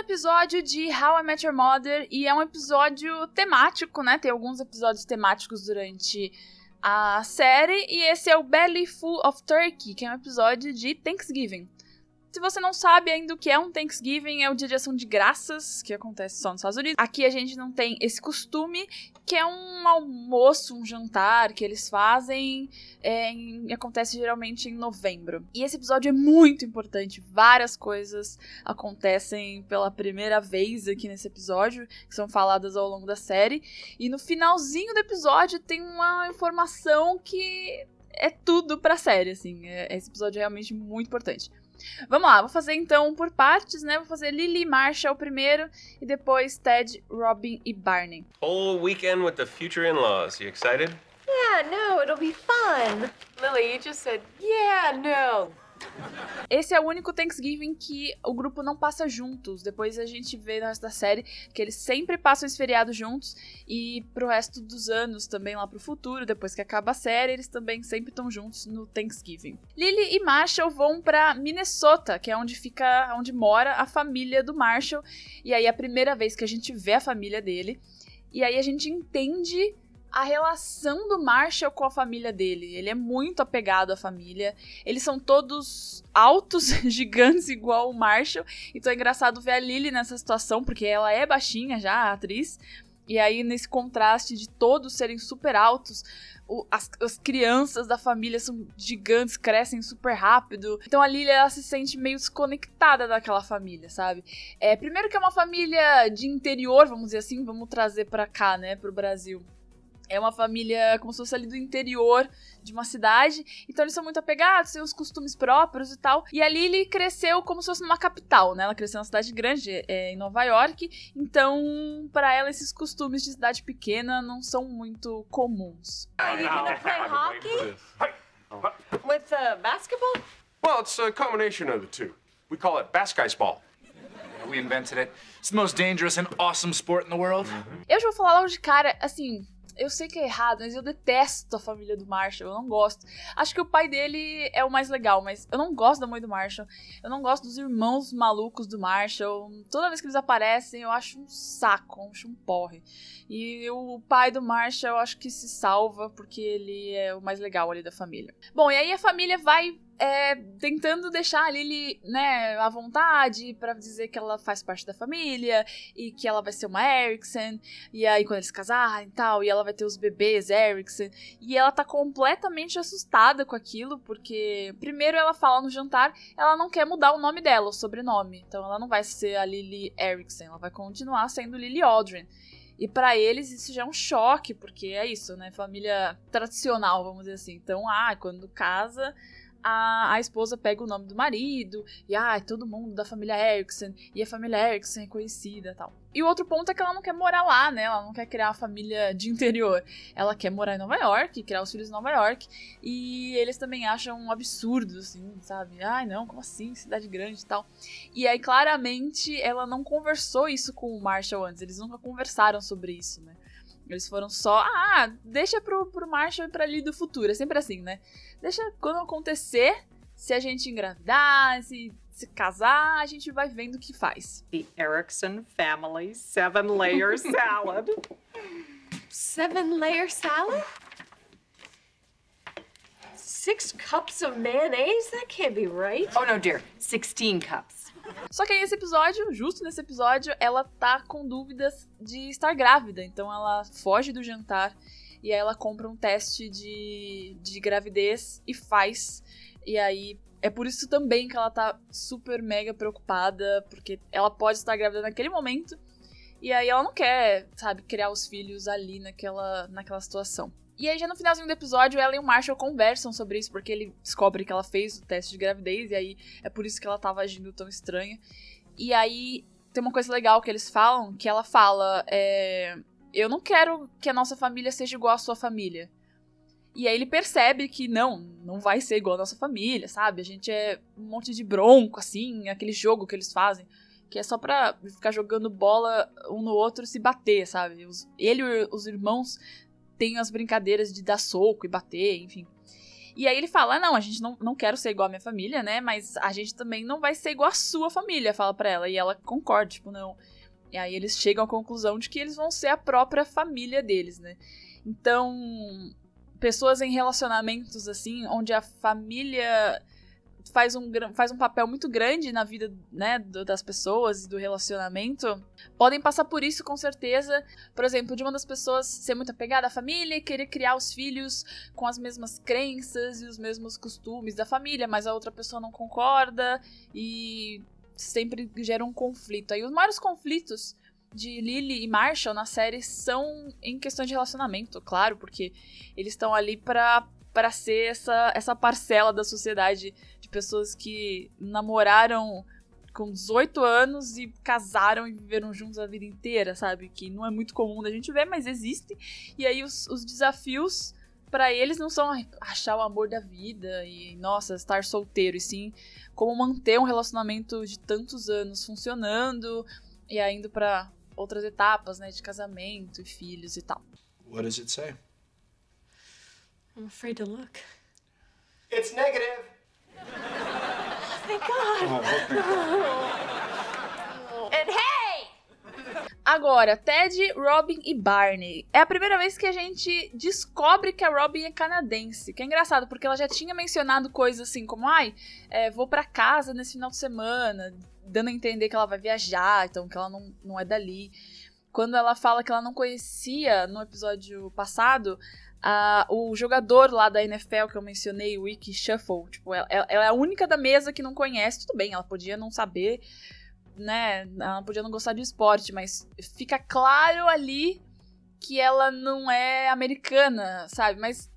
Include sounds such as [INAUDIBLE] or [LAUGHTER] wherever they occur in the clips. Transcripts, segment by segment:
episódio de How I Met Your Mother e é um episódio temático, né? Tem alguns episódios temáticos durante a série e esse é o Belly Full of Turkey, que é um episódio de Thanksgiving. Se você não sabe ainda o que é um Thanksgiving, é o dia de ação de graças, que acontece só nos Estados Unidos. Aqui a gente não tem esse costume, que é um almoço, um jantar que eles fazem, é, em, acontece geralmente em novembro. E esse episódio é muito importante, várias coisas acontecem pela primeira vez aqui nesse episódio, que são faladas ao longo da série. E no finalzinho do episódio tem uma informação que é tudo pra série, assim. É, esse episódio é realmente muito importante. Vamos lá, vou fazer então por partes, né? Vou fazer Lily e Marshall primeiro e depois Ted, Robin e Barney. Whole weekend with the future in-laws. You excited? Yeah, no, it'll be fun. Lily, you just said, yeah, no. Esse é o único Thanksgiving que o grupo não passa juntos. Depois a gente vê no resto da série que eles sempre passam esse feriado juntos e pro resto dos anos também lá pro futuro, depois que acaba a série, eles também sempre estão juntos no Thanksgiving. Lily e Marshall vão para Minnesota, que é onde fica, onde mora a família do Marshall, e aí é a primeira vez que a gente vê a família dele. E aí a gente entende a relação do Marshall com a família dele. Ele é muito apegado à família. Eles são todos altos, [LAUGHS] gigantes, igual o Marshall. Então é engraçado ver a Lily nessa situação, porque ela é baixinha já, a atriz. E aí, nesse contraste de todos serem super altos, o, as, as, crianças da família são gigantes, crescem super rápido. Então a Lily ela se sente meio desconectada daquela família, sabe? É, primeiro que é uma família de interior, vamos dizer assim, vamos trazer para cá, né, pro Brasil. É uma família como se fosse ali do interior de uma cidade. Então eles são muito apegados, têm os costumes próprios e tal. E a Lily cresceu como se fosse numa capital, né? Ela cresceu numa cidade grande, é, em Nova York. Então, para ela, esses costumes de cidade pequena não são muito comuns. Are you gonna play hockey? With uh, basketball? Well, it's a combination of the two. We call it basketball. We invented it. It's the most dangerous and awesome sport in the world. Eu já vou falar logo de cara, assim, eu sei que é errado, mas eu detesto a família do Marshall. Eu não gosto. Acho que o pai dele é o mais legal, mas eu não gosto da mãe do Marshall. Eu não gosto dos irmãos malucos do Marshall. Toda vez que eles aparecem, eu acho um saco, eu acho um porre. E o pai do Marshall, eu acho que se salva porque ele é o mais legal ali da família. Bom, e aí a família vai é, tentando deixar a Lily, né, à vontade para dizer que ela faz parte da família e que ela vai ser uma Erickson. E aí, quando eles casarem e tal, e ela vai ter os bebês Erickson. E ela tá completamente assustada com aquilo, porque, primeiro, ela fala no jantar, ela não quer mudar o nome dela, o sobrenome. Então, ela não vai ser a Lily Erickson, ela vai continuar sendo Lily Aldrin. E para eles isso já é um choque, porque é isso, né? Família tradicional, vamos dizer assim. Então, ah, quando casa, a, a esposa pega o nome do marido, e ah, todo mundo da família Erickson, e a família Erickson é conhecida tal. E o outro ponto é que ela não quer morar lá, né? Ela não quer criar a família de interior. Ela quer morar em Nova York, criar os filhos em Nova York. E eles também acham um absurdo, assim, sabe? Ai, não, como assim? Cidade grande e tal. E aí, claramente, ela não conversou isso com o Marshall antes. Eles nunca conversaram sobre isso, né? Eles foram só, ah, deixa pro, pro Marshall e pra ali do futuro. É sempre assim, né? Deixa quando acontecer, se a gente engravidar, se, se casar, a gente vai vendo o que faz. The Erickson family seven layer [LAUGHS] salad. Seven layer salad? Six cups of mayonnaise? That can't be right. Oh no, dear. 16 cups. Só que nesse episódio, justo nesse episódio, ela tá com dúvidas de estar grávida. Então ela foge do jantar e aí ela compra um teste de, de gravidez e faz. E aí é por isso também que ela tá super mega preocupada, porque ela pode estar grávida naquele momento. E aí ela não quer, sabe, criar os filhos ali naquela, naquela situação. E aí, já no finalzinho do episódio, ela e o Marshall conversam sobre isso, porque ele descobre que ela fez o teste de gravidez, e aí é por isso que ela tava agindo tão estranha. E aí, tem uma coisa legal que eles falam, que ela fala, é, eu não quero que a nossa família seja igual à sua família. E aí ele percebe que não, não vai ser igual a nossa família, sabe? A gente é um monte de bronco, assim, aquele jogo que eles fazem, que é só pra ficar jogando bola um no outro e se bater, sabe? Ele e os irmãos tem as brincadeiras de dar soco e bater, enfim. E aí ele fala: ah, não, a gente não, não quer ser igual a minha família, né? Mas a gente também não vai ser igual a sua família, fala pra ela. E ela concorda, tipo, não. E aí eles chegam à conclusão de que eles vão ser a própria família deles, né? Então, pessoas em relacionamentos assim, onde a família faz um, faz um papel muito grande na vida né, das pessoas e do relacionamento, podem passar por isso com certeza. Por exemplo, de uma das pessoas ser muito apegada à família e querer criar os filhos com as mesmas crenças e os mesmos costumes da família, mas a outra pessoa não concorda e sempre gera um conflito. Aí os maiores conflitos de Lily e Marshall na série são em questões de relacionamento, claro, porque eles estão ali para para ser essa, essa parcela da sociedade de pessoas que namoraram com 18 anos e casaram e viveram juntos a vida inteira, sabe? Que não é muito comum da gente ver, mas existe. E aí os, os desafios para eles não são achar o amor da vida e, nossa, estar solteiro, e sim como manter um relacionamento de tantos anos funcionando e ainda para outras etapas, né, de casamento e filhos e tal. What does it say? I'm afraid to look. It's negative. Thank God. and hey! Agora, Ted, Robin e Barney. É a primeira vez que a gente descobre que a Robin é canadense. Que é engraçado, porque ela já tinha mencionado coisas assim como: ai, é, vou para casa nesse final de semana, dando a entender que ela vai viajar, então que ela não, não é dali. Quando ela fala que ela não conhecia no episódio passado a, o jogador lá da NFL que eu mencionei, o Wiki Shuffle, tipo, ela, ela, é a única da mesa que não conhece, tudo bem, ela podia não saber, né? Ela podia não gostar de esporte, mas fica claro ali que ela não é americana, sabe? Mas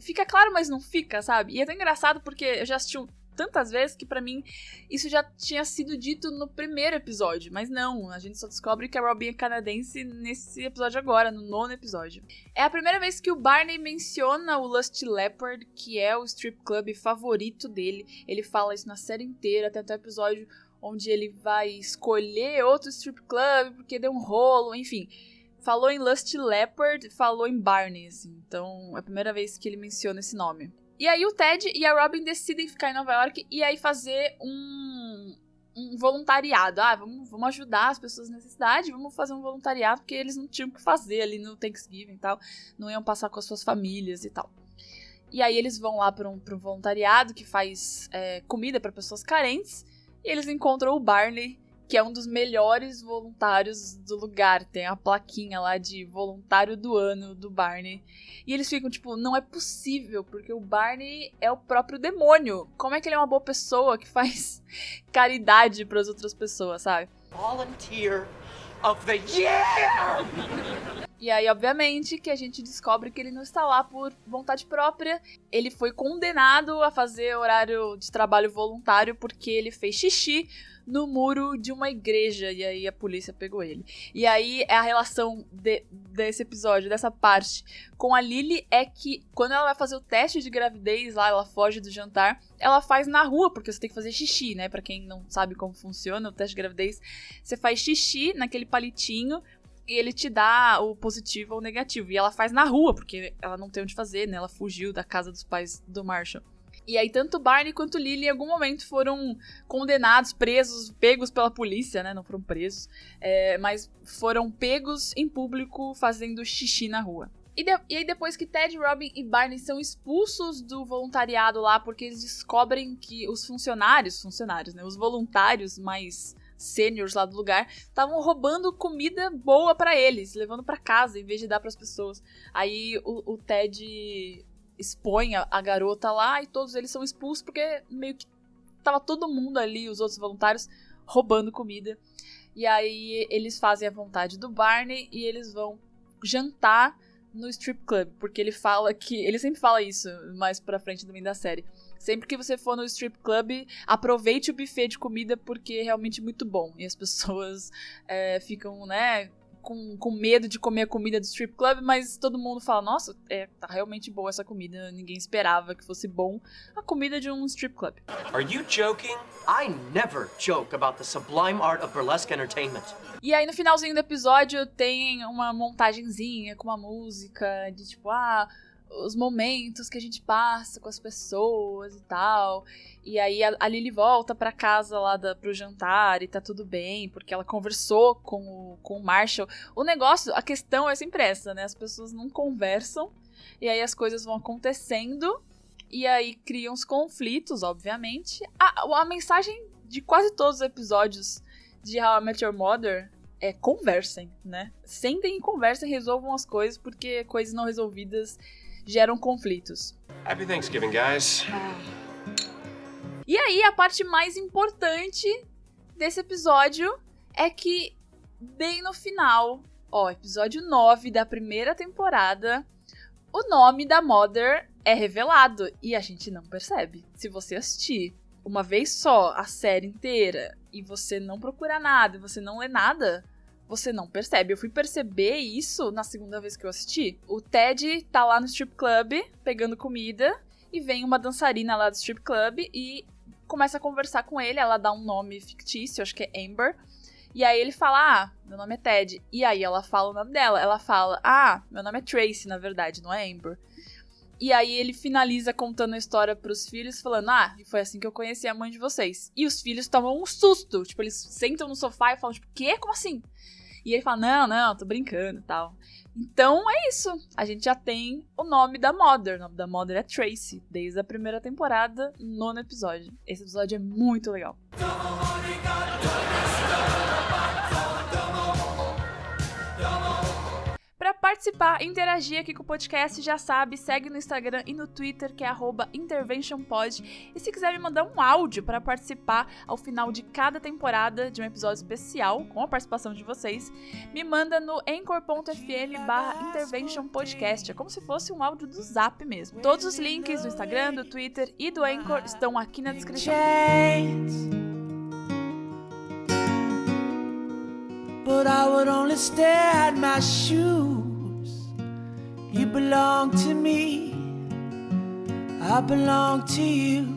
fica claro, mas não fica, sabe? E é tão engraçado porque eu já assisti um tantas vezes que para mim isso já tinha sido dito no primeiro episódio, mas não, a gente só descobre que a Robin é canadense nesse episódio agora, no nono episódio. É a primeira vez que o Barney menciona o Lust Leopard, que é o strip club favorito dele. Ele fala isso na série inteira, até o episódio onde ele vai escolher outro strip club porque deu um rolo, enfim. Falou em Lust Leopard, falou em Barney, assim. Então é a primeira vez que ele menciona esse nome. E aí o Ted e a Robin decidem ficar em Nova York e aí fazer um, um voluntariado. Ah, vamos, vamos ajudar as pessoas nessa cidade, vamos fazer um voluntariado, porque eles não tinham o que fazer ali no Thanksgiving e tal. Não iam passar com as suas famílias e tal. E aí eles vão lá para um, um voluntariado que faz é, comida para pessoas carentes. E eles encontram o Barney, que é um dos melhores voluntários do lugar. Tem a plaquinha lá de voluntário do ano do Barney. E eles ficam tipo, não é possível, porque o Barney é o próprio demônio. Como é que ele é uma boa pessoa que [LAUGHS] faz caridade para as outras pessoas, sabe? Volunteer of the year! E aí, obviamente, que a gente descobre que ele não está lá por vontade própria. Ele foi condenado a fazer horário de trabalho voluntário porque ele fez xixi no muro de uma igreja. E aí a polícia pegou ele. E aí é a relação de, desse episódio, dessa parte, com a Lily é que quando ela vai fazer o teste de gravidez lá, ela foge do jantar, ela faz na rua, porque você tem que fazer xixi, né? Para quem não sabe como funciona o teste de gravidez, você faz xixi naquele palitinho e ele te dá o positivo ou o negativo. E ela faz na rua, porque ela não tem onde fazer, né? Ela fugiu da casa dos pais do Marshall. E aí, tanto Barney quanto Lily em algum momento foram condenados, presos, pegos pela polícia, né? Não foram presos, é, mas foram pegos em público fazendo xixi na rua. E, de, e, aí, depois que Ted, Robin e Barney são expulsos do voluntariado lá, porque eles descobrem que os funcionários, funcionários, né? Os voluntários mais sêniores lá do lugar estavam roubando comida boa para eles, levando para casa em vez de dar para as pessoas. Aí o, o Ted expõe a, a, garota lá e todos eles são expulsos porque meio que tava todo mundo ali, os outros voluntários, roubando comida. E aí eles fazem a vontade do Barney e eles vão jantar no strip club, porque ele fala que. Ele sempre fala isso mais pra frente meio da série. Sempre que você for no strip club, aproveite o buffet de comida porque é realmente muito bom. E as [LAUGHS] pessoas é, ficam, né, com, com medo de comer a comida do strip club, mas todo mundo fala: nossa, é, tá realmente boa essa comida. Ninguém esperava que fosse bom a comida de um strip club. Are you joking? I never joke about the sublime art of burlesque entertainment. E aí no finalzinho do episódio tem uma montagenzinha com uma música de tipo, ah, os momentos que a gente passa com as pessoas e tal. E aí a, a Lily volta pra casa lá da, pro jantar e tá tudo bem, porque ela conversou com o, com o Marshall. O negócio, a questão é sempre essa, né? As pessoas não conversam e aí as coisas vão acontecendo e aí criam os conflitos, obviamente. A, a mensagem de quase todos os episódios de How I Met Your Mother é conversem, né? Sentem e conversem, resolvam as coisas, porque coisas não resolvidas geram conflitos. Happy Thanksgiving, guys. E aí, a parte mais importante desse episódio é que, bem no final, ó, episódio 9 da primeira temporada, o nome da Mother é revelado e a gente não percebe. Se você assistir uma vez só a série inteira e você não procura nada, e você não lê nada, você não percebe. Eu fui perceber isso na segunda vez que eu assisti. O Ted tá lá no strip club pegando comida e vem uma dançarina lá do strip club e começa a conversar com ele. Ela dá um nome fictício, acho que é Amber. E aí ele fala: Ah, meu nome é Ted. E aí ela fala o nome dela. Ela fala: Ah, meu nome é Tracy, na verdade, não é Amber. E aí ele finaliza contando a história pros filhos, falando: Ah, e foi assim que eu conheci a mãe de vocês. E os filhos tomam um susto. Tipo, eles sentam no sofá e falam, tipo, quê? Como assim? E ele fala: Não, não, tô brincando e tal. Então é isso. A gente já tem o nome da Mother. O nome da Mother é Tracy, desde a primeira temporada, nono episódio. Esse episódio é muito legal. Para participar, interagir aqui com o podcast, já sabe, segue no Instagram e no Twitter, que é interventionpod. E se quiser me mandar um áudio para participar ao final de cada temporada de um episódio especial, com a participação de vocês, me manda no anchor.fm barra. É como se fosse um áudio do Zap mesmo. Todos os links do Instagram, do Twitter e do Anchor estão aqui na descrição. But I would only stare at my shoes. You belong to me, I belong to you.